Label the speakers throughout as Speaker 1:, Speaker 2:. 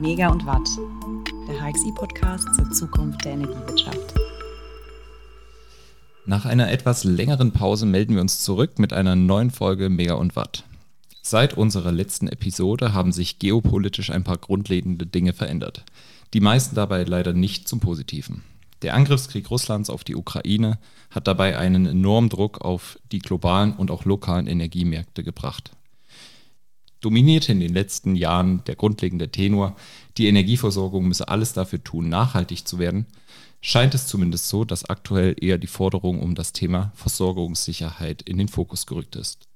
Speaker 1: Mega und Watt, der HXI-Podcast zur Zukunft der Energiewirtschaft.
Speaker 2: Nach einer etwas längeren Pause melden wir uns zurück mit einer neuen Folge Mega und Watt. Seit unserer letzten Episode haben sich geopolitisch ein paar grundlegende Dinge verändert. Die meisten dabei leider nicht zum Positiven. Der Angriffskrieg Russlands auf die Ukraine hat dabei einen enormen Druck auf die globalen und auch lokalen Energiemärkte gebracht. Dominierte in den letzten Jahren der grundlegende Tenor, die Energieversorgung müsse alles dafür tun, nachhaltig zu werden, scheint es zumindest so, dass aktuell eher die Forderung um das Thema Versorgungssicherheit in den Fokus gerückt ist.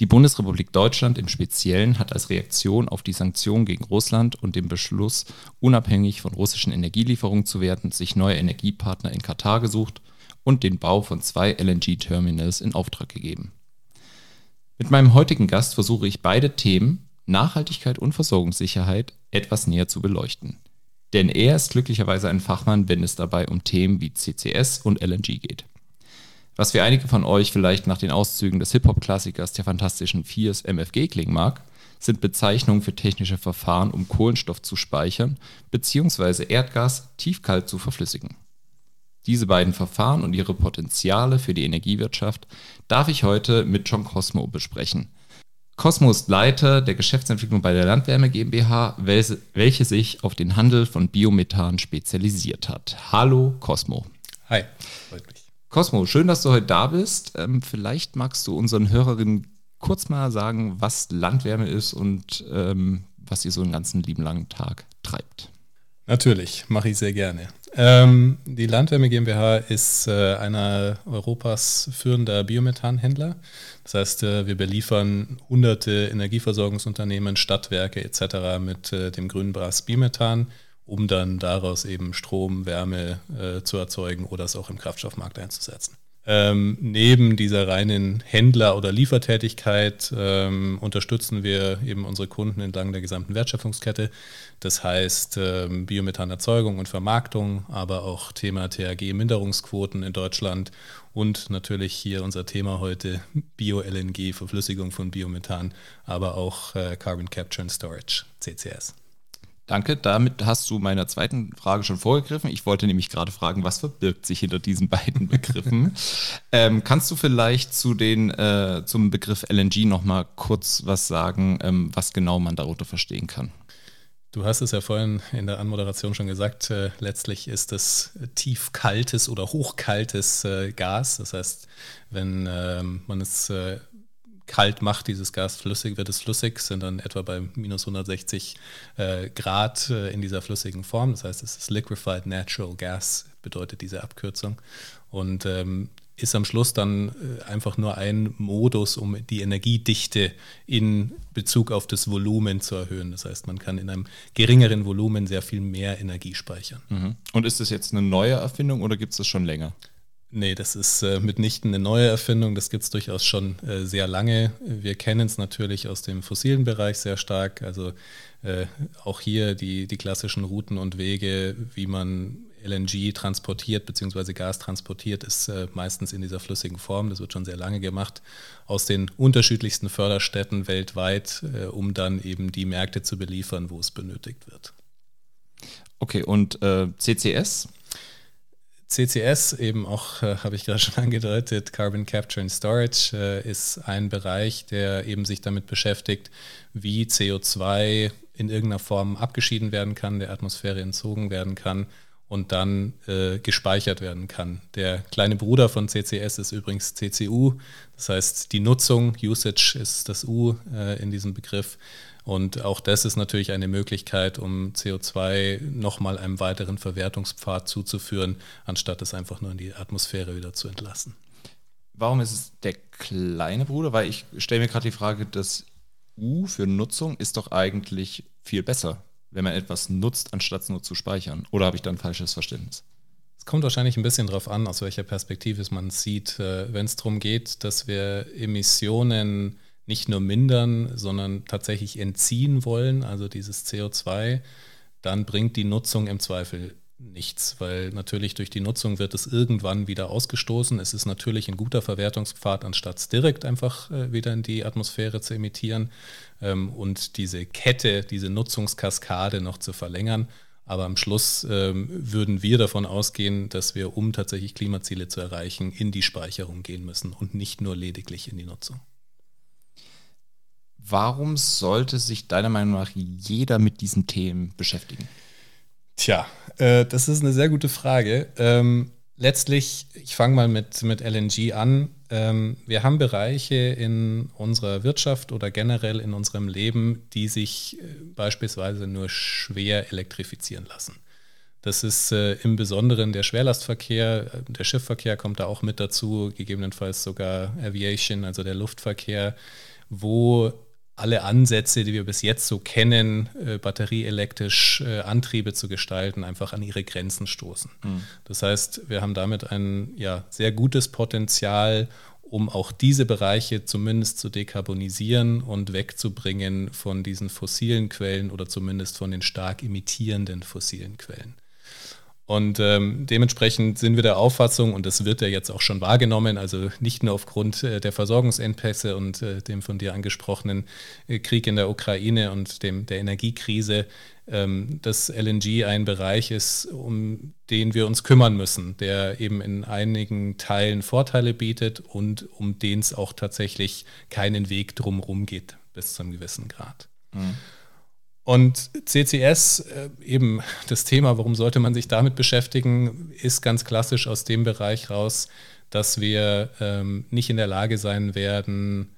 Speaker 2: Die Bundesrepublik Deutschland im Speziellen hat als Reaktion auf die Sanktionen gegen Russland und den Beschluss, unabhängig von russischen Energielieferungen zu werden, sich neue Energiepartner in Katar gesucht und den Bau von zwei LNG-Terminals in Auftrag gegeben. Mit meinem heutigen Gast versuche ich beide Themen, Nachhaltigkeit und Versorgungssicherheit, etwas näher zu beleuchten. Denn er ist glücklicherweise ein Fachmann, wenn es dabei um Themen wie CCS und LNG geht. Was für einige von euch vielleicht nach den Auszügen des Hip-Hop-Klassikers der Fantastischen Viers MFG klingen mag, sind Bezeichnungen für technische Verfahren, um Kohlenstoff zu speichern bzw. Erdgas tiefkalt zu verflüssigen. Diese beiden Verfahren und ihre Potenziale für die Energiewirtschaft darf ich heute mit John Cosmo besprechen. Cosmo ist Leiter der Geschäftsentwicklung bei der Landwärme GmbH, welche sich auf den Handel von Biomethan spezialisiert hat. Hallo Cosmo.
Speaker 3: Hi, freut mich.
Speaker 2: Cosmo, schön, dass du heute da bist. Ähm, vielleicht magst du unseren Hörerinnen kurz mal sagen, was Landwärme ist und ähm, was ihr so einen ganzen lieben langen Tag treibt.
Speaker 3: Natürlich, mache ich sehr gerne. Ähm, die Landwärme GmbH ist äh, einer Europas führender Biomethanhändler. Das heißt, äh, wir beliefern hunderte Energieversorgungsunternehmen, Stadtwerke etc. mit äh, dem grünen Brass Biomethan um dann daraus eben Strom, Wärme äh, zu erzeugen oder es auch im Kraftstoffmarkt einzusetzen. Ähm, neben dieser reinen Händler- oder Liefertätigkeit ähm, unterstützen wir eben unsere Kunden entlang der gesamten Wertschöpfungskette. Das heißt ähm, Biomethanerzeugung und Vermarktung, aber auch Thema THG-Minderungsquoten in Deutschland und natürlich hier unser Thema heute Bio-LNG, Verflüssigung von Biomethan, aber auch äh, Carbon Capture and Storage, CCS.
Speaker 2: Danke, damit hast du meiner zweiten Frage schon vorgegriffen. Ich wollte nämlich gerade fragen, was verbirgt sich hinter diesen beiden Begriffen? ähm, kannst du vielleicht zu den, äh, zum Begriff LNG nochmal kurz was sagen, ähm, was genau man darunter verstehen kann?
Speaker 3: Du hast es ja vorhin in der Anmoderation schon gesagt, äh, letztlich ist es tiefkaltes oder hochkaltes äh, Gas. Das heißt, wenn ähm, man es äh, kalt macht dieses Gas flüssig, wird es flüssig, sind dann etwa bei minus 160 äh, Grad äh, in dieser flüssigen Form. Das heißt, es ist Liquefied Natural Gas, bedeutet diese Abkürzung. Und ähm, ist am Schluss dann äh, einfach nur ein Modus, um die Energiedichte in Bezug auf das Volumen zu erhöhen. Das heißt, man kann in einem geringeren Volumen sehr viel mehr Energie speichern.
Speaker 2: Mhm. Und ist das jetzt eine neue Erfindung oder gibt es das schon länger?
Speaker 3: Nee, das ist äh, mitnichten eine neue Erfindung. Das gibt es durchaus schon äh, sehr lange. Wir kennen es natürlich aus dem fossilen Bereich sehr stark. Also äh, auch hier die, die klassischen Routen und Wege, wie man LNG transportiert bzw. Gas transportiert, ist äh, meistens in dieser flüssigen Form. Das wird schon sehr lange gemacht aus den unterschiedlichsten Förderstätten weltweit, äh, um dann eben die Märkte zu beliefern, wo es benötigt wird.
Speaker 2: Okay, und äh, CCS?
Speaker 3: CCS, eben auch, äh, habe ich gerade schon angedeutet, Carbon Capture and Storage, äh, ist ein Bereich, der eben sich damit beschäftigt, wie CO2 in irgendeiner Form abgeschieden werden kann, der Atmosphäre entzogen werden kann und dann äh, gespeichert werden kann. Der kleine Bruder von CCS ist übrigens CCU, das heißt die Nutzung, Usage ist das U äh, in diesem Begriff. Und auch das ist natürlich eine Möglichkeit, um CO2 nochmal einem weiteren Verwertungspfad zuzuführen, anstatt es einfach nur in die Atmosphäre wieder zu entlassen.
Speaker 2: Warum ist es der kleine Bruder? Weil ich stelle mir gerade die Frage, das U für Nutzung ist doch eigentlich viel besser, wenn man etwas nutzt, anstatt es nur zu speichern. Oder habe ich da ein falsches Verständnis?
Speaker 3: Es kommt wahrscheinlich ein bisschen darauf an, aus welcher Perspektive man es sieht. Äh, wenn es darum geht, dass wir Emissionen nicht nur mindern, sondern tatsächlich entziehen wollen, also dieses CO2, dann bringt die Nutzung im Zweifel nichts, weil natürlich durch die Nutzung wird es irgendwann wieder ausgestoßen. Es ist natürlich ein guter Verwertungspfad, anstatt es direkt einfach äh, wieder in die Atmosphäre zu emittieren ähm, und diese Kette, diese Nutzungskaskade noch zu verlängern. Aber am Schluss ähm, würden wir davon ausgehen, dass wir, um tatsächlich Klimaziele zu erreichen, in die Speicherung gehen müssen und nicht nur lediglich in die Nutzung.
Speaker 2: Warum sollte sich deiner Meinung nach jeder mit diesen Themen beschäftigen?
Speaker 3: Tja, äh, das ist eine sehr gute Frage. Ähm, letztlich, ich fange mal mit, mit LNG an. Ähm, wir haben Bereiche in unserer Wirtschaft oder generell in unserem Leben, die sich äh, beispielsweise nur schwer elektrifizieren lassen. Das ist äh, im Besonderen der Schwerlastverkehr, äh, der Schiffverkehr kommt da auch mit dazu, gegebenenfalls sogar Aviation, also der Luftverkehr, wo alle Ansätze, die wir bis jetzt so kennen, äh, batterieelektrisch äh, Antriebe zu gestalten, einfach an ihre Grenzen stoßen. Mhm. Das heißt, wir haben damit ein ja, sehr gutes Potenzial, um auch diese Bereiche zumindest zu dekarbonisieren und wegzubringen von diesen fossilen Quellen oder zumindest von den stark imitierenden fossilen Quellen. Und ähm, dementsprechend sind wir der Auffassung, und das wird ja jetzt auch schon wahrgenommen, also nicht nur aufgrund äh, der Versorgungsengpässe und äh, dem von dir angesprochenen äh, Krieg in der Ukraine und dem, der Energiekrise, ähm, dass LNG ein Bereich ist, um den wir uns kümmern müssen, der eben in einigen Teilen Vorteile bietet und um den es auch tatsächlich keinen Weg drumherum geht bis zu einem gewissen Grad. Mhm. Und CCS, äh, eben das Thema, warum sollte man sich damit beschäftigen, ist ganz klassisch aus dem Bereich raus, dass wir ähm, nicht in der Lage sein werden,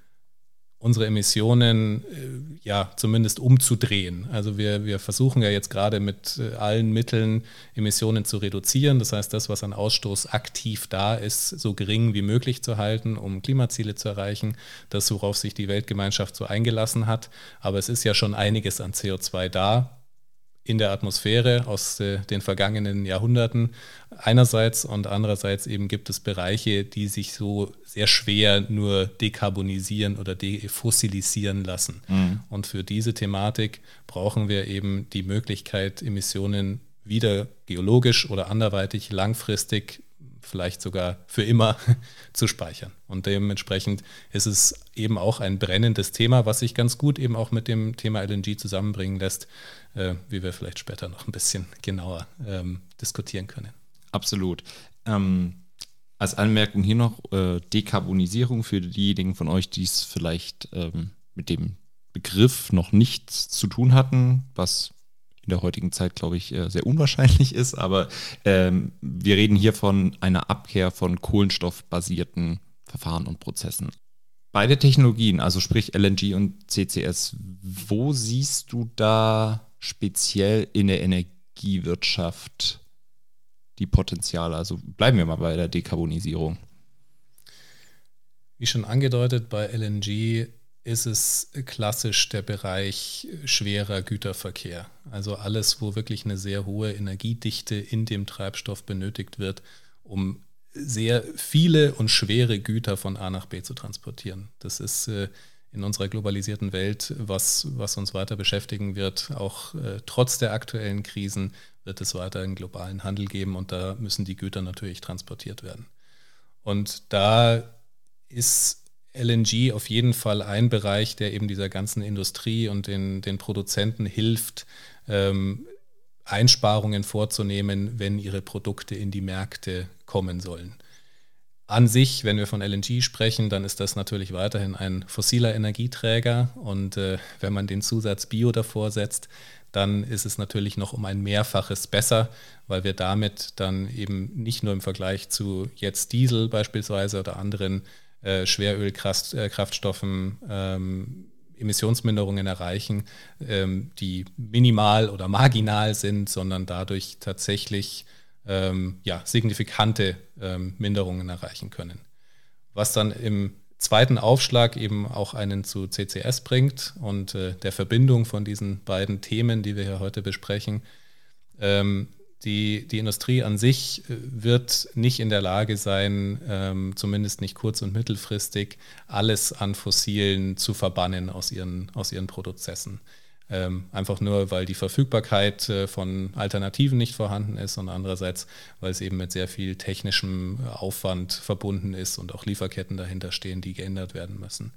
Speaker 3: unsere Emissionen äh, ja zumindest umzudrehen. Also wir, wir versuchen ja jetzt gerade mit äh, allen Mitteln Emissionen zu reduzieren. Das heißt, das, was an Ausstoß aktiv da ist, so gering wie möglich zu halten, um Klimaziele zu erreichen. Das, worauf sich die Weltgemeinschaft so eingelassen hat. Aber es ist ja schon einiges an CO2 da in der Atmosphäre aus äh, den vergangenen Jahrhunderten einerseits und andererseits eben gibt es Bereiche, die sich so sehr schwer nur dekarbonisieren oder defossilisieren lassen. Mhm. Und für diese Thematik brauchen wir eben die Möglichkeit, Emissionen wieder geologisch oder anderweitig langfristig vielleicht sogar für immer zu speichern. Und dementsprechend ist es eben auch ein brennendes Thema, was sich ganz gut eben auch mit dem Thema LNG zusammenbringen lässt, äh, wie wir vielleicht später noch ein bisschen genauer ähm, diskutieren können.
Speaker 2: Absolut. Ähm, als Anmerkung hier noch äh, Dekarbonisierung für diejenigen von euch, die es vielleicht ähm, mit dem Begriff noch nichts zu tun hatten, was in der heutigen Zeit, glaube ich, äh, sehr unwahrscheinlich ist. Aber ähm, wir reden hier von einer Abkehr von kohlenstoffbasierten Verfahren und Prozessen. Beide Technologien, also sprich LNG und CCS, wo siehst du da speziell in der Energiewirtschaft die Potenziale? Also bleiben wir mal bei der Dekarbonisierung.
Speaker 3: Wie schon angedeutet, bei LNG ist es klassisch der Bereich schwerer Güterverkehr. Also alles, wo wirklich eine sehr hohe Energiedichte in dem Treibstoff benötigt wird, um sehr viele und schwere Güter von A nach B zu transportieren. Das ist äh, in unserer globalisierten Welt, was, was uns weiter beschäftigen wird. Auch äh, trotz der aktuellen Krisen wird es weiter einen globalen Handel geben und da müssen die Güter natürlich transportiert werden. Und da ist LNG auf jeden Fall ein Bereich, der eben dieser ganzen Industrie und den, den Produzenten hilft, ähm, Einsparungen vorzunehmen, wenn ihre Produkte in die Märkte kommen sollen. An sich, wenn wir von LNG sprechen, dann ist das natürlich weiterhin ein fossiler Energieträger. Und äh, wenn man den Zusatz Bio davor setzt, dann ist es natürlich noch um ein Mehrfaches besser, weil wir damit dann eben nicht nur im Vergleich zu jetzt Diesel beispielsweise oder anderen äh, Schwerölkraftstoffen ähm, Emissionsminderungen erreichen, ähm, die minimal oder marginal sind, sondern dadurch tatsächlich ähm, ja, signifikante ähm, Minderungen erreichen können. Was dann im zweiten Aufschlag eben auch einen zu CCS bringt und äh, der Verbindung von diesen beiden Themen, die wir hier heute besprechen, ähm, die, die Industrie an sich äh, wird nicht in der Lage sein, ähm, zumindest nicht kurz- und mittelfristig, alles an Fossilen zu verbannen aus ihren, aus ihren Prozessen. Ähm, einfach nur, weil die Verfügbarkeit äh, von Alternativen nicht vorhanden ist und andererseits, weil es eben mit sehr viel technischem Aufwand verbunden ist und auch Lieferketten dahinter stehen, die geändert werden müssen.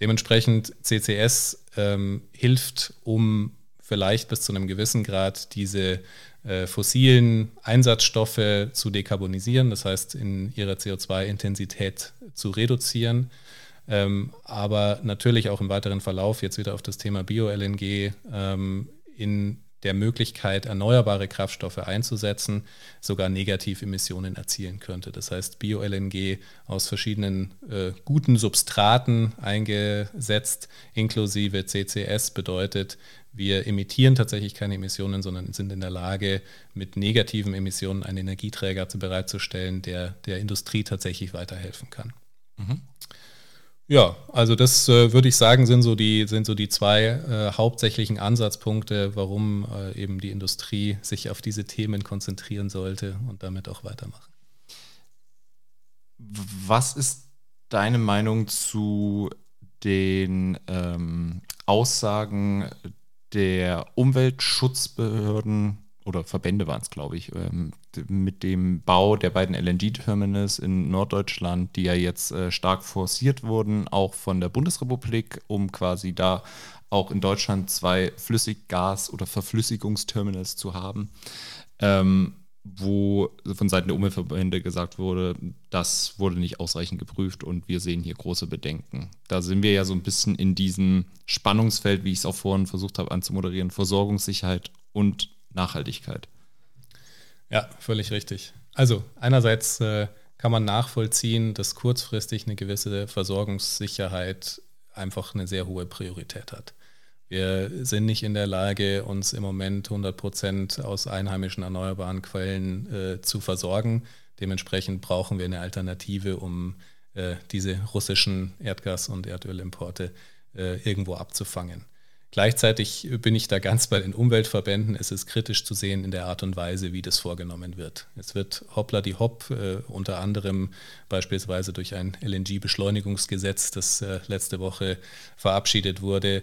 Speaker 3: Dementsprechend CCS ähm, hilft, um vielleicht bis zu einem gewissen Grad diese äh, fossilen Einsatzstoffe zu dekarbonisieren, das heißt in ihrer CO2-Intensität zu reduzieren. Ähm, aber natürlich auch im weiteren Verlauf jetzt wieder auf das Thema Bio-LNG ähm, in der Möglichkeit, erneuerbare Kraftstoffe einzusetzen, sogar Negativemissionen erzielen könnte. Das heißt, Bio-LNG aus verschiedenen äh, guten Substraten eingesetzt, inklusive CCS, bedeutet, wir emittieren tatsächlich keine Emissionen, sondern sind in der Lage, mit negativen Emissionen einen Energieträger bereitzustellen, der der Industrie tatsächlich weiterhelfen kann. Mhm. Ja, also das äh, würde ich sagen, sind so die, sind so die zwei äh, hauptsächlichen Ansatzpunkte, warum äh, eben die Industrie sich auf diese Themen konzentrieren sollte und damit auch weitermachen.
Speaker 2: Was ist deine Meinung zu den ähm, Aussagen der Umweltschutzbehörden oder Verbände waren es, glaube ich, ähm, mit dem Bau der beiden LNG-Terminals in Norddeutschland, die ja jetzt äh, stark forciert wurden, auch von der Bundesrepublik, um quasi da auch in Deutschland zwei Flüssiggas- oder Verflüssigungsterminals zu haben. Ähm, wo von Seiten der Umweltverbände gesagt wurde, das wurde nicht ausreichend geprüft und wir sehen hier große Bedenken. Da sind wir ja so ein bisschen in diesem Spannungsfeld, wie ich es auch vorhin versucht habe anzumoderieren, Versorgungssicherheit und Nachhaltigkeit.
Speaker 3: Ja, völlig richtig. Also einerseits äh, kann man nachvollziehen, dass kurzfristig eine gewisse Versorgungssicherheit einfach eine sehr hohe Priorität hat. Wir sind nicht in der Lage, uns im Moment 100 Prozent aus einheimischen erneuerbaren Quellen äh, zu versorgen. Dementsprechend brauchen wir eine Alternative, um äh, diese russischen Erdgas- und Erdölimporte äh, irgendwo abzufangen. Gleichzeitig bin ich da ganz bei den Umweltverbänden. Es ist kritisch zu sehen in der Art und Weise, wie das vorgenommen wird. Es wird hoppla die hopp, äh, unter anderem beispielsweise durch ein LNG-Beschleunigungsgesetz, das äh, letzte Woche verabschiedet wurde,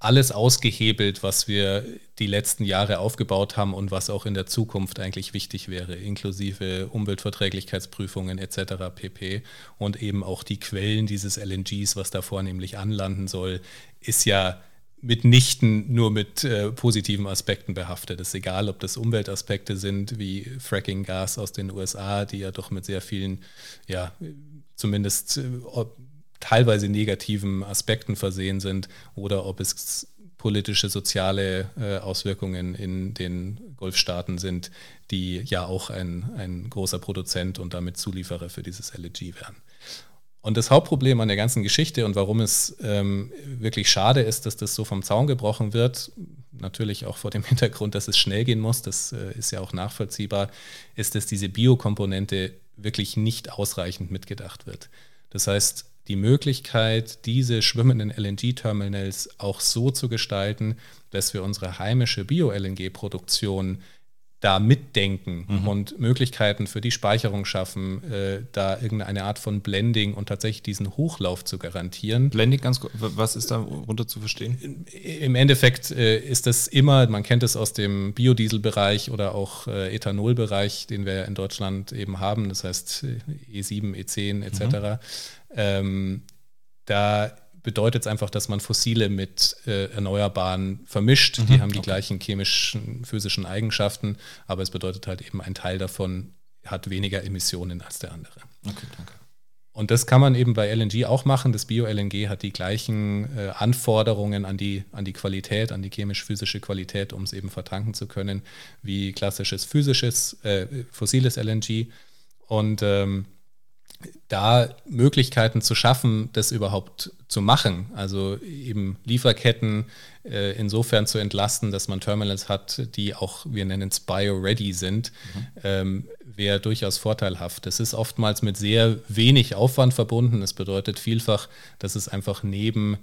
Speaker 3: alles ausgehebelt, was wir die letzten Jahre aufgebaut haben und was auch in der Zukunft eigentlich wichtig wäre, inklusive Umweltverträglichkeitsprüfungen etc. pp. Und eben auch die Quellen dieses LNGs, was da vornehmlich anlanden soll, ist ja mitnichten nur mit äh, positiven Aspekten behaftet. Es ist egal, ob das Umweltaspekte sind, wie Fracking-Gas aus den USA, die ja doch mit sehr vielen, ja, zumindest äh, teilweise negativen Aspekten versehen sind oder ob es politische, soziale äh, Auswirkungen in den Golfstaaten sind, die ja auch ein, ein großer Produzent und damit Zulieferer für dieses LNG wären. Und das Hauptproblem an der ganzen Geschichte und warum es ähm, wirklich schade ist, dass das so vom Zaun gebrochen wird, natürlich auch vor dem Hintergrund, dass es schnell gehen muss, das äh, ist ja auch nachvollziehbar, ist, dass diese Biokomponente wirklich nicht ausreichend mitgedacht wird. Das heißt, die Möglichkeit, diese schwimmenden LNG-Terminals auch so zu gestalten, dass wir unsere heimische Bio-LNG-Produktion da mitdenken mhm. und Möglichkeiten für die Speicherung schaffen, äh, da irgendeine Art von Blending und tatsächlich diesen Hochlauf zu garantieren.
Speaker 2: Blending, ganz kurz, was ist da runter zu verstehen?
Speaker 3: Im Endeffekt äh, ist das immer, man kennt es aus dem Biodieselbereich oder auch äh, Ethanolbereich, den wir in Deutschland eben haben, das heißt E7, E10 etc. Mhm. Ähm, da bedeutet es einfach, dass man Fossile mit äh, Erneuerbaren vermischt. Mhm, die haben die okay. gleichen chemischen, physischen Eigenschaften, aber es bedeutet halt eben, ein Teil davon hat weniger Emissionen als der andere. Okay, danke. Und das kann man eben bei LNG auch machen. Das Bio-LNG hat die gleichen äh, Anforderungen an die, an die Qualität, an die chemisch-physische Qualität, um es eben vertanken zu können, wie klassisches physisches, äh, fossiles LNG. Und ähm, da Möglichkeiten zu schaffen, das überhaupt zu machen. Also eben Lieferketten äh, insofern zu entlasten, dass man Terminals hat, die auch, wir nennen es bio-ready sind, mhm. ähm, wäre durchaus vorteilhaft. Das ist oftmals mit sehr wenig Aufwand verbunden. Das bedeutet vielfach, dass es einfach neben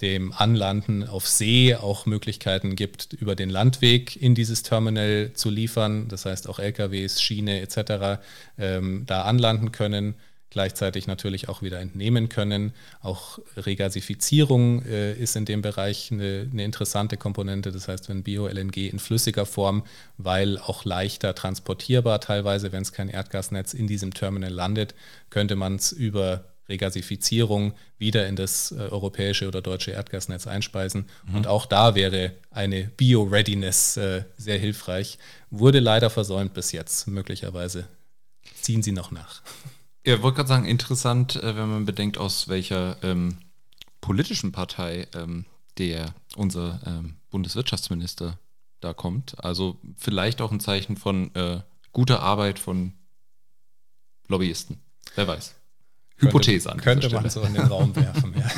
Speaker 3: dem Anlanden auf See auch Möglichkeiten gibt, über den Landweg in dieses Terminal zu liefern. Das heißt auch LKWs, Schiene etc. Ähm, da anlanden können gleichzeitig natürlich auch wieder entnehmen können. Auch Regasifizierung äh, ist in dem Bereich eine, eine, interessante Komponente. Das heißt, wenn Bio-LNG in flüssiger Form, weil auch leichter transportierbar teilweise, wenn es kein Erdgasnetz in diesem Terminal landet, könnte man es über Regasifizierung wieder in das äh, europäische oder deutsche Erdgasnetz einspeisen. Mhm. Und auch da wäre eine Bio-Readiness äh, sehr hilfreich. Wurde leider versäumt bis jetzt. Möglicherweise ziehen sie noch nach.
Speaker 2: Ja, wollte gerade sagen, interessant, äh, wenn man bedenkt, aus welcher ähm, politischen Partei ähm, der unser ähm, Bundeswirtschaftsminister da kommt. Also vielleicht auch ein Zeichen von äh, guter Arbeit von Lobbyisten. Wer weiß.
Speaker 3: Hypothese an. Könnte man so in den Raum werfen, ja.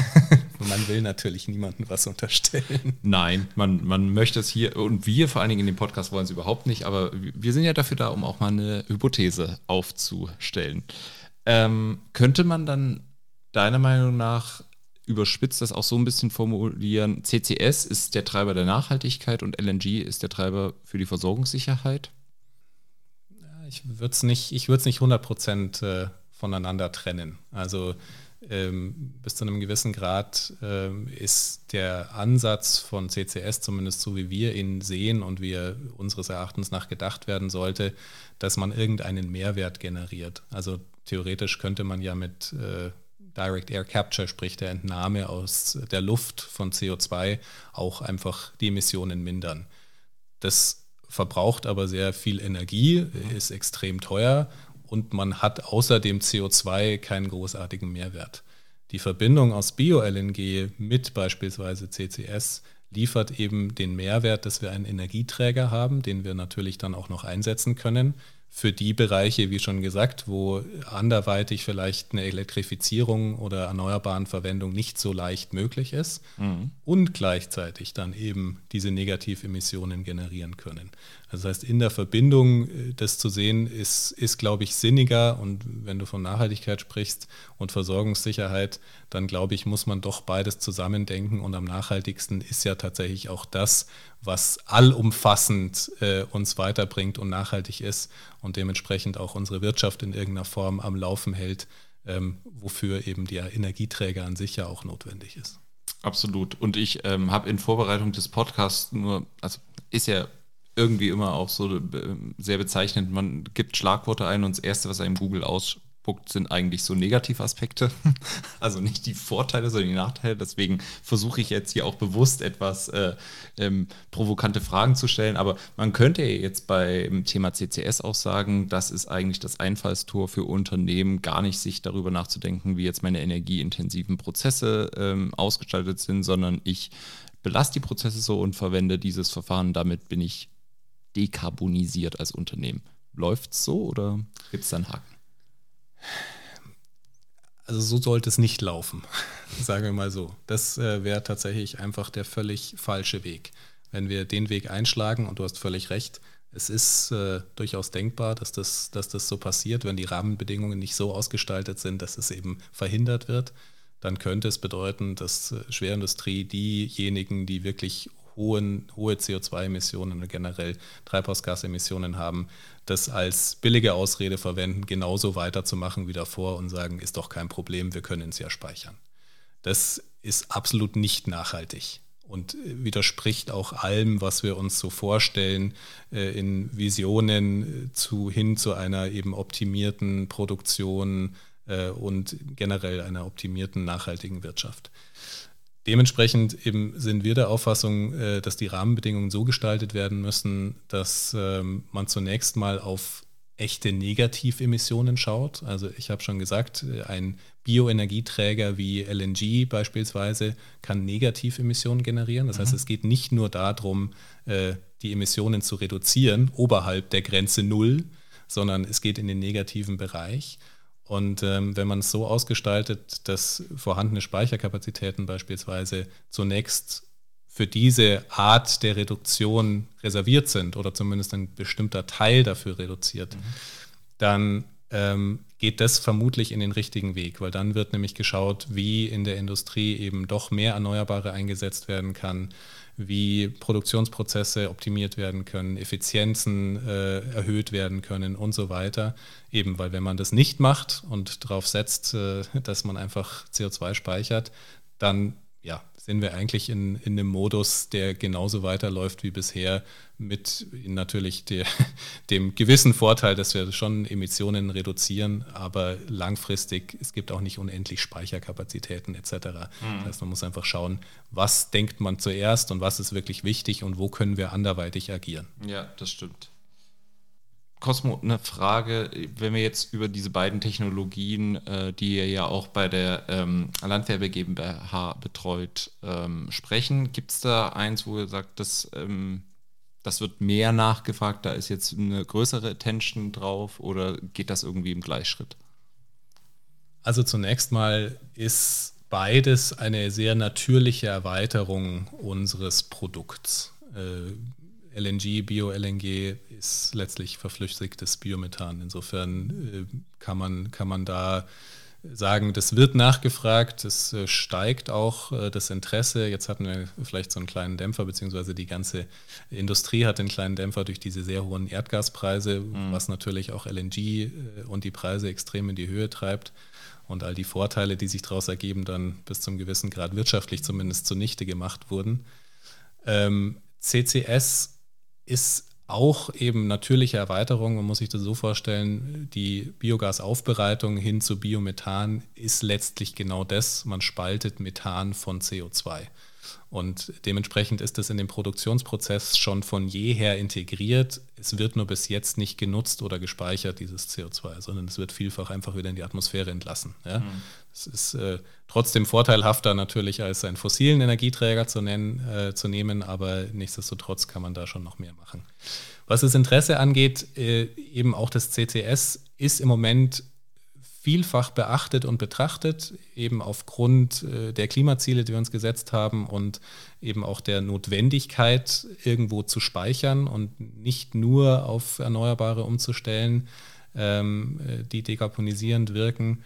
Speaker 3: man will natürlich niemandem was unterstellen.
Speaker 2: Nein, man, man möchte es hier, und wir vor allen Dingen in dem Podcast wollen es überhaupt nicht, aber wir sind ja dafür da, um auch mal eine Hypothese aufzustellen. Ähm, könnte man dann deiner Meinung nach überspitzt das auch so ein bisschen formulieren, CCS ist der Treiber der Nachhaltigkeit und LNG ist der Treiber für die Versorgungssicherheit?
Speaker 3: Ich würde es nicht, ich nicht 100 äh, voneinander trennen. Also ähm, bis zu einem gewissen Grad ähm, ist der Ansatz von CCS, zumindest so wie wir ihn sehen und wie er unseres Erachtens nach gedacht werden sollte, dass man irgendeinen Mehrwert generiert. Also theoretisch könnte man ja mit äh, Direct Air Capture, sprich der Entnahme aus der Luft von CO2, auch einfach die Emissionen mindern. Das verbraucht aber sehr viel Energie, ist extrem teuer und man hat außer dem CO2 keinen großartigen Mehrwert. Die Verbindung aus Bio-LNG mit beispielsweise CCS liefert eben den Mehrwert, dass wir einen Energieträger haben, den wir natürlich dann auch noch einsetzen können für die Bereiche, wie schon gesagt, wo anderweitig vielleicht eine Elektrifizierung oder erneuerbaren Verwendung nicht so leicht möglich ist mhm. und gleichzeitig dann eben diese Negativemissionen generieren können. Also das heißt, in der Verbindung äh, das zu sehen, ist, ist, glaube ich, sinniger. Und wenn du von Nachhaltigkeit sprichst und Versorgungssicherheit, dann glaube ich, muss man doch beides zusammendenken. Und am nachhaltigsten ist ja tatsächlich auch das, was allumfassend äh, uns weiterbringt und nachhaltig ist und dementsprechend auch unsere Wirtschaft in irgendeiner Form am Laufen hält, ähm, wofür eben der Energieträger an sich ja auch notwendig ist.
Speaker 2: Absolut. Und ich ähm, habe in Vorbereitung des Podcasts nur, also ist ja irgendwie immer auch so äh, sehr bezeichnend. Man gibt Schlagworte ein und das Erste, was einem Google ausspuckt, sind eigentlich so Negativaspekte. Also nicht die Vorteile, sondern die Nachteile. Deswegen versuche ich jetzt hier auch bewusst etwas äh, ähm, provokante Fragen zu stellen. Aber man könnte jetzt beim Thema CCS auch sagen, das ist eigentlich das Einfallstor für Unternehmen, gar nicht sich darüber nachzudenken, wie jetzt meine energieintensiven Prozesse ähm, ausgestaltet sind, sondern ich belasse die Prozesse so und verwende dieses Verfahren. Damit bin ich dekarbonisiert als Unternehmen. Läuft es so oder gibt es da einen Haken?
Speaker 3: Also so sollte es nicht laufen, sagen wir mal so. Das äh, wäre tatsächlich einfach der völlig falsche Weg. Wenn wir den Weg einschlagen, und du hast völlig recht, es ist äh, durchaus denkbar, dass das, dass das so passiert, wenn die Rahmenbedingungen nicht so ausgestaltet sind, dass es eben verhindert wird. Dann könnte es bedeuten, dass äh, Schwerindustrie diejenigen, die wirklich hohen, hohe CO2-Emissionen und generell Treibhausgasemissionen haben, das als billige Ausrede verwenden, genauso weiterzumachen wie davor und sagen, ist doch kein Problem, wir können es ja speichern. Das ist absolut nicht nachhaltig und widerspricht auch allem, was wir uns so vorstellen äh, in Visionen zu, hin zu einer eben optimierten Produktion äh, und generell einer optimierten nachhaltigen Wirtschaft. Dementsprechend eben sind wir der Auffassung, äh, dass die Rahmenbedingungen so gestaltet werden müssen, dass ähm, man zunächst mal auf echte Negativemissionen schaut. Also ich habe schon gesagt, äh, ein Bioenergieträger wie LNG beispielsweise kann Negativemissionen generieren. Das heißt, mhm. es geht nicht nur darum, äh, die Emissionen zu reduzieren oberhalb der Grenze Null, sondern es geht in den negativen Bereich. Und ähm, wenn man es so ausgestaltet, dass vorhandene Speicherkapazitäten beispielsweise zunächst für diese Art der Reduktion reserviert sind oder zumindest ein bestimmter Teil dafür reduziert, mhm. dann ähm, geht das vermutlich in den richtigen Weg, weil dann wird nämlich geschaut, wie in der Industrie eben doch mehr Erneuerbare eingesetzt werden kann, wie Produktionsprozesse optimiert werden können, Effizienzen äh, erhöht werden können und so weiter. Eben weil wenn man das nicht macht und darauf setzt, äh, dass man einfach CO2 speichert, dann ja, sind wir eigentlich in, in einem Modus, der genauso weiterläuft wie bisher, mit natürlich der, dem gewissen Vorteil, dass wir schon Emissionen reduzieren, aber langfristig, es gibt auch nicht unendlich Speicherkapazitäten etc. Mhm. Das heißt, man muss einfach schauen, was denkt man zuerst und was ist wirklich wichtig und wo können wir anderweitig agieren.
Speaker 2: Ja, das stimmt. Cosmo, eine Frage, wenn wir jetzt über diese beiden Technologien, äh, die ihr ja auch bei der ähm, Landwerbe GmbH betreut, ähm, sprechen, gibt es da eins, wo ihr sagt, dass, ähm, das wird mehr nachgefragt, da ist jetzt eine größere Attention drauf oder geht das irgendwie im Gleichschritt?
Speaker 3: Also zunächst mal ist beides eine sehr natürliche Erweiterung unseres Produkts. Äh, LNG, Bio-LNG ist letztlich verflüssigtes Biomethan. Insofern äh, kann, man, kann man da sagen, das wird nachgefragt, es äh, steigt auch äh, das Interesse. Jetzt hatten wir vielleicht so einen kleinen Dämpfer, beziehungsweise die ganze Industrie hat einen kleinen Dämpfer durch diese sehr hohen Erdgaspreise, mhm. was natürlich auch LNG und die Preise extrem in die Höhe treibt und all die Vorteile, die sich daraus ergeben, dann bis zum gewissen Grad wirtschaftlich zumindest zunichte gemacht wurden. Ähm, CCS ist auch eben natürliche Erweiterung. Man muss sich das so vorstellen, die Biogasaufbereitung hin zu Biomethan ist letztlich genau das. Man spaltet Methan von CO2. Und dementsprechend ist es in dem Produktionsprozess schon von jeher integriert. Es wird nur bis jetzt nicht genutzt oder gespeichert, dieses CO2, sondern es wird vielfach einfach wieder in die Atmosphäre entlassen. Ja? Mhm. Es ist äh, trotzdem vorteilhafter natürlich als einen fossilen Energieträger zu, nennen, äh, zu nehmen, aber nichtsdestotrotz kann man da schon noch mehr machen. Was das Interesse angeht, äh, eben auch das CCS ist im Moment vielfach beachtet und betrachtet, eben aufgrund äh, der Klimaziele, die wir uns gesetzt haben und eben auch der Notwendigkeit, irgendwo zu speichern und nicht nur auf Erneuerbare umzustellen, ähm, äh, die dekarbonisierend wirken.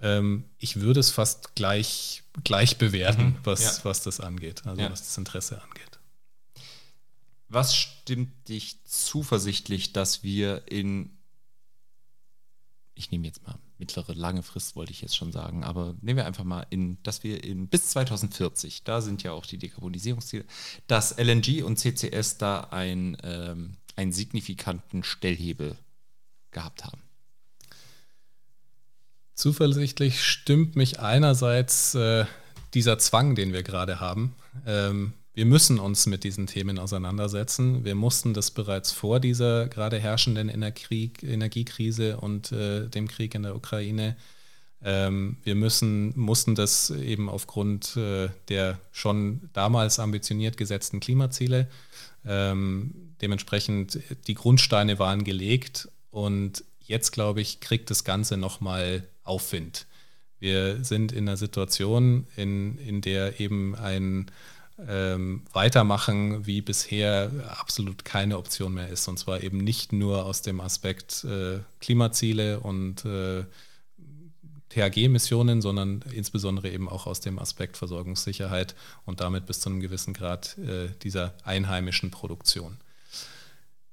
Speaker 3: Ähm, ich würde es fast gleich, gleich bewerten, mhm, was, ja. was das angeht, also ja. was das Interesse angeht.
Speaker 2: Was stimmt dich zuversichtlich, dass wir in, ich nehme jetzt mal mittlere, lange Frist wollte ich jetzt schon sagen, aber nehmen wir einfach mal in, dass wir in bis 2040, da sind ja auch die Dekarbonisierungsziele, dass LNG und CCS da ein, ähm, einen signifikanten Stellhebel gehabt haben.
Speaker 3: Zuversichtlich stimmt mich einerseits äh, dieser Zwang, den wir gerade haben. Ähm, wir müssen uns mit diesen Themen auseinandersetzen. Wir mussten das bereits vor dieser gerade herrschenden Energie Energiekrise und äh, dem Krieg in der Ukraine. Ähm, wir müssen, mussten das eben aufgrund äh, der schon damals ambitioniert gesetzten Klimaziele. Ähm, dementsprechend die Grundsteine waren gelegt und jetzt, glaube ich, kriegt das Ganze nochmal Aufwind. Wir sind in einer Situation, in, in der eben ein ähm, weitermachen wie bisher absolut keine Option mehr ist. Und zwar eben nicht nur aus dem Aspekt äh, Klimaziele und äh, THG-Missionen, sondern insbesondere eben auch aus dem Aspekt Versorgungssicherheit und damit bis zu einem gewissen Grad äh, dieser einheimischen Produktion.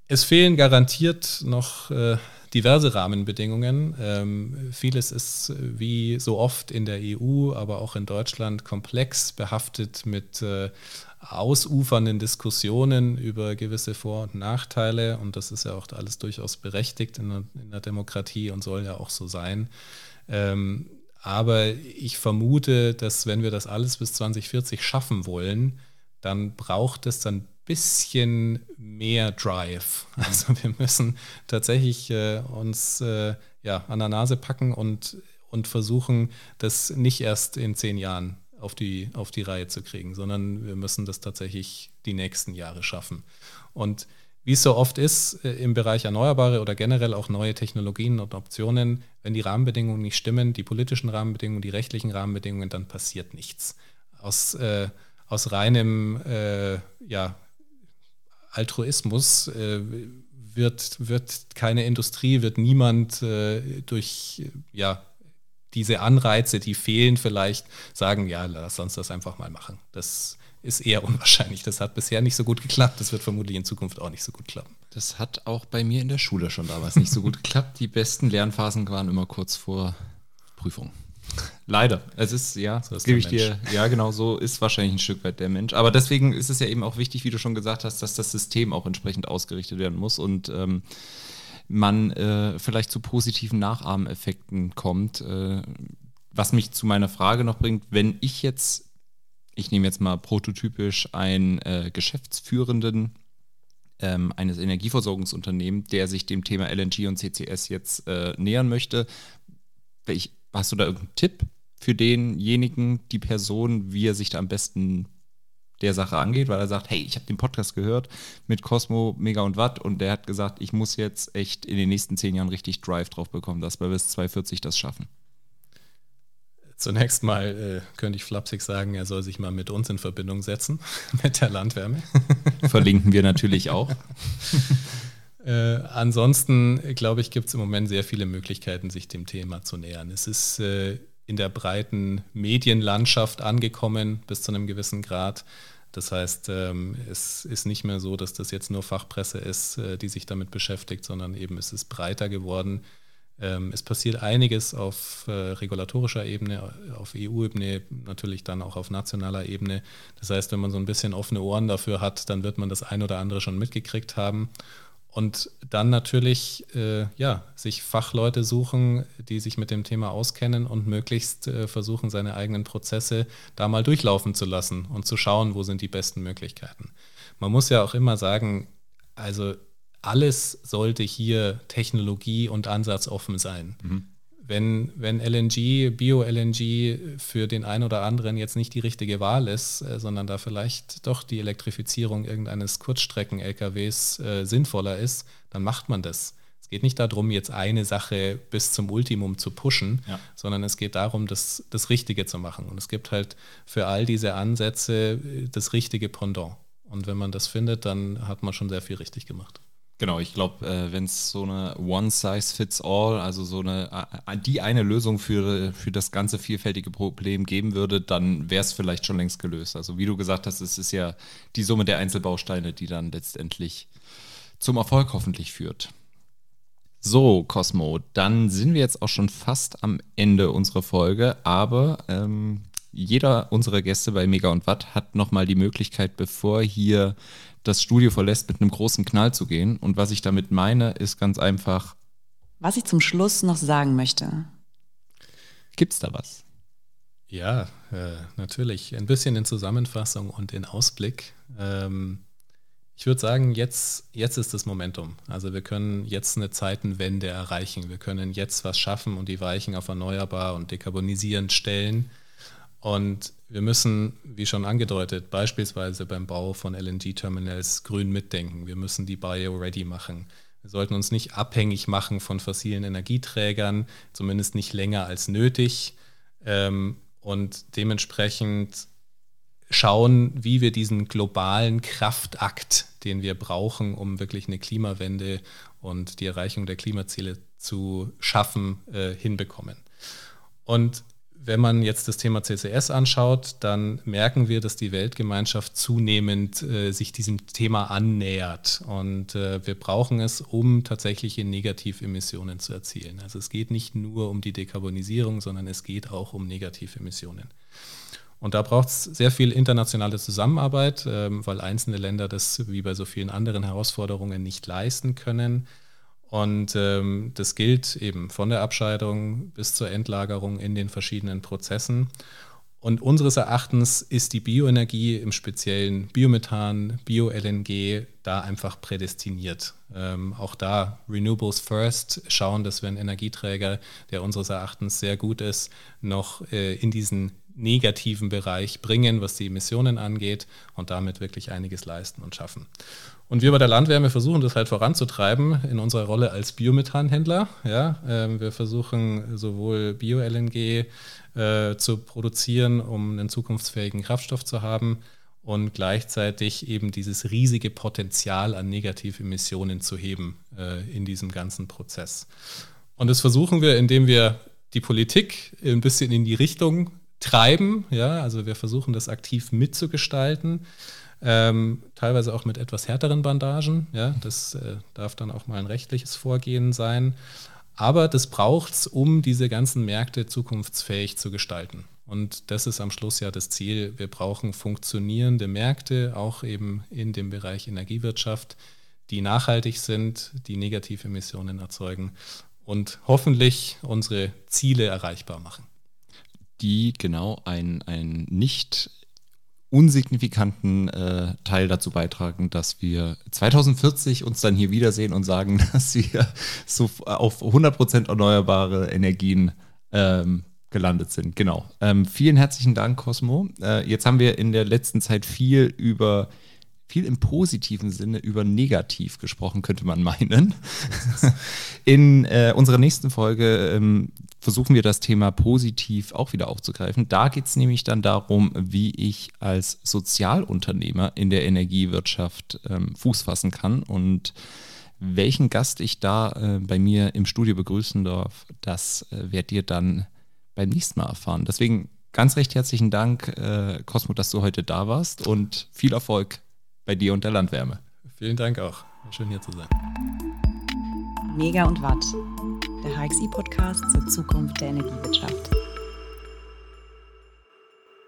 Speaker 3: Es fehlen garantiert noch äh, diverse Rahmenbedingungen. Ähm, vieles ist äh, wie so oft in der EU, aber auch in Deutschland komplex behaftet mit äh, ausufernden Diskussionen über gewisse Vor- und Nachteile. Und das ist ja auch alles durchaus berechtigt in der, Demokratie und soll ja auch so sein. Ähm, aber ich vermute, dass wenn wir das alles bis 2040 schaffen wollen, dann braucht es dann bisschen mehr Drive. Also wir müssen tatsächlich äh, uns äh, ja, an der Nase packen und, und versuchen, das nicht erst in zehn Jahren auf die, auf die Reihe zu kriegen, sondern wir müssen das tatsächlich die nächsten Jahre schaffen. Und wie es so oft ist äh, im Bereich Erneuerbare oder generell auch neue Technologien und Optionen, wenn die Rahmenbedingungen nicht stimmen, die politischen Rahmenbedingungen, die rechtlichen Rahmenbedingungen, dann passiert nichts. Aus, äh, aus reinem äh, ja, Altruismus äh, wird, wird keine Industrie, wird niemand äh, durch ja, diese Anreize, die fehlen, vielleicht sagen, ja, lass uns das einfach mal machen. Das ist eher unwahrscheinlich. Das hat bisher nicht so gut geklappt. Das wird vermutlich in Zukunft auch nicht so gut klappen.
Speaker 2: Das hat auch bei mir in der Schule schon damals nicht so gut geklappt. Die besten Lernphasen waren immer kurz vor Prüfung. Leider. Es ist, ja, so gebe ich dir, ja, genau, so ist wahrscheinlich ein Stück weit der Mensch. Aber deswegen ist es ja eben auch wichtig, wie du schon gesagt hast, dass das System auch entsprechend ausgerichtet werden muss und ähm, man äh, vielleicht zu positiven Nachahmeffekten kommt. Äh, was mich zu meiner Frage noch bringt, wenn ich jetzt, ich nehme jetzt mal prototypisch einen äh, Geschäftsführenden ähm, eines Energieversorgungsunternehmens, der sich dem Thema LNG und CCS jetzt äh, nähern möchte, welch, hast du da irgendeinen Tipp für denjenigen, die Person, wie er sich da am besten der Sache angeht, weil er sagt, hey, ich habe den Podcast gehört mit Cosmo, Mega und Watt und der hat gesagt, ich muss jetzt echt in den nächsten zehn Jahren richtig Drive drauf bekommen, dass wir bis 240 das schaffen.
Speaker 3: Zunächst mal äh, könnte ich flapsig sagen, er soll sich mal mit uns in Verbindung setzen, mit der Landwärme.
Speaker 2: Verlinken wir natürlich auch.
Speaker 3: äh, ansonsten, glaube ich, gibt es im Moment sehr viele Möglichkeiten, sich dem Thema zu nähern. Es ist äh, in der breiten Medienlandschaft angekommen bis zu einem gewissen Grad. Das heißt, ähm, es ist nicht mehr so, dass das jetzt nur Fachpresse ist, äh, die sich damit beschäftigt, sondern eben es ist breiter geworden. Ähm, es passiert einiges auf äh, regulatorischer Ebene, auf EU-Ebene, natürlich dann auch auf nationaler Ebene. Das heißt, wenn man so ein bisschen offene Ohren dafür hat, dann wird man das ein oder andere schon mitgekriegt haben. Und dann natürlich äh, ja, sich Fachleute suchen, die sich mit dem Thema auskennen und möglichst äh, versuchen, seine eigenen Prozesse da mal durchlaufen zu lassen und zu schauen, wo sind die besten Möglichkeiten. Man muss ja auch immer sagen, also alles sollte hier Technologie und ansatzoffen sein. Mhm wenn, wenn LNG, Bio-LNG für den einen oder anderen jetzt nicht die richtige Wahl ist, äh, sondern da vielleicht doch die Elektrifizierung irgendeines Kurzstrecken-LKWs äh, sinnvoller ist, dann macht man das. Es geht nicht darum, jetzt eine Sache bis zum Ultimum zu pushen, ja. sondern es geht darum, das, das Richtige zu machen. Und es gibt halt für all diese Ansätze äh, das richtige Pendant. Und wenn man das findet, dann hat man schon sehr viel richtig gemacht.
Speaker 2: Genau, ich glaube, äh, wenn es so eine One-Size-Fits-All, also so eine die eine Lösung für, für das ganze vielfältige Problem geben würde, dann wäre es vielleicht schon längst gelöst. Also wie du gesagt hast, es ist ja die Summe der Einzelbausteine, die dann letztendlich zum Erfolg hoffentlich führt. So, Cosmo, dann sind wir jetzt auch schon fast am Ende unserer Folge, aber ähm, jeder unserer Gäste bei Mega und Watt hat nochmal die Möglichkeit, bevor hier das Studio verlässt, mit einem großen Knall zu gehen. Und was ich damit meine, ist ganz einfach.
Speaker 1: Was ich zum Schluss noch sagen möchte.
Speaker 2: Gibt's da was?
Speaker 3: Ja, äh, natürlich. Ein bisschen in Zusammenfassung und in Ausblick. Ähm, ich würde sagen, jetzt, jetzt ist das Momentum. Also wir können jetzt eine Zeitenwende erreichen. Wir können jetzt was schaffen und die Weichen auf erneuerbar und dekarbonisierend stellen. Und wir müssen, wie schon angedeutet, beispielsweise beim Bau von LNG-Terminals grün mitdenken. Wir müssen die bio-ready machen. Wir sollten uns nicht abhängig machen von fossilen Energieträgern, zumindest nicht länger als nötig. Ähm, und dementsprechend schauen, wie wir diesen globalen Kraftakt, den wir brauchen, um wirklich eine Klimawende und die Erreichung der Klimaziele zu schaffen, äh, hinbekommen. Und wenn man jetzt das Thema CCS anschaut, dann merken wir, dass die Weltgemeinschaft zunehmend äh, sich diesem Thema annähert. Und äh, wir brauchen es, um tatsächliche Negativemissionen zu erzielen. Also es geht nicht nur um die Dekarbonisierung, sondern es geht auch um Negativemissionen. Und da braucht es sehr viel internationale Zusammenarbeit, äh, weil einzelne Länder das wie bei so vielen anderen Herausforderungen nicht leisten können. Und ähm, das gilt eben von der Abscheidung bis zur Endlagerung in den verschiedenen Prozessen. Und unseres Erachtens ist die Bioenergie im speziellen Biomethan, Bio-LNG da einfach prädestiniert. Ähm, auch da Renewables First schauen, dass wir einen Energieträger, der unseres Erachtens sehr gut ist, noch äh, in diesen negativen Bereich bringen, was die Emissionen angeht und damit wirklich einiges leisten und schaffen. Und wir bei der Landwärme versuchen das halt voranzutreiben in unserer Rolle als Biomethanhändler. Ja, ähm, wir versuchen sowohl Bio-LNG äh, zu produzieren, um einen zukunftsfähigen Kraftstoff zu haben und gleichzeitig eben dieses riesige Potenzial an Negativemissionen zu heben äh, in diesem ganzen Prozess. Und das versuchen wir, indem wir die Politik ein bisschen in die Richtung treiben. Ja, also wir versuchen das aktiv mitzugestalten. Ähm, teilweise auch mit etwas härteren Bandagen. Ja, das äh, darf dann auch mal ein rechtliches Vorgehen sein. Aber das braucht es, um diese ganzen Märkte zukunftsfähig zu gestalten. Und das ist am Schluss ja das Ziel. Wir brauchen funktionierende Märkte, auch eben in dem Bereich Energiewirtschaft, die nachhaltig sind, die negative Emissionen erzeugen und hoffentlich unsere Ziele erreichbar machen.
Speaker 2: Die genau ein, ein nicht unsignifikanten äh, Teil dazu beitragen, dass wir 2040 uns dann hier wiedersehen und sagen, dass wir so auf 100% erneuerbare Energien ähm, gelandet sind. Genau. Ähm, vielen herzlichen Dank, Cosmo. Äh, jetzt haben wir in der letzten Zeit viel über viel im positiven Sinne über negativ gesprochen, könnte man meinen. In äh, unserer nächsten Folge ähm, versuchen wir das Thema positiv auch wieder aufzugreifen. Da geht es nämlich dann darum, wie ich als Sozialunternehmer in der Energiewirtschaft ähm, Fuß fassen kann und welchen Gast ich da äh, bei mir im Studio begrüßen darf, das äh, werdet ihr dann beim nächsten Mal erfahren. Deswegen ganz recht herzlichen Dank, äh, Cosmo, dass du heute da warst und viel Erfolg bei dir und der Landwärme.
Speaker 3: Vielen Dank auch. Schön hier zu sein.
Speaker 1: Mega und Watt, der HXI-Podcast zur Zukunft der Energiewirtschaft.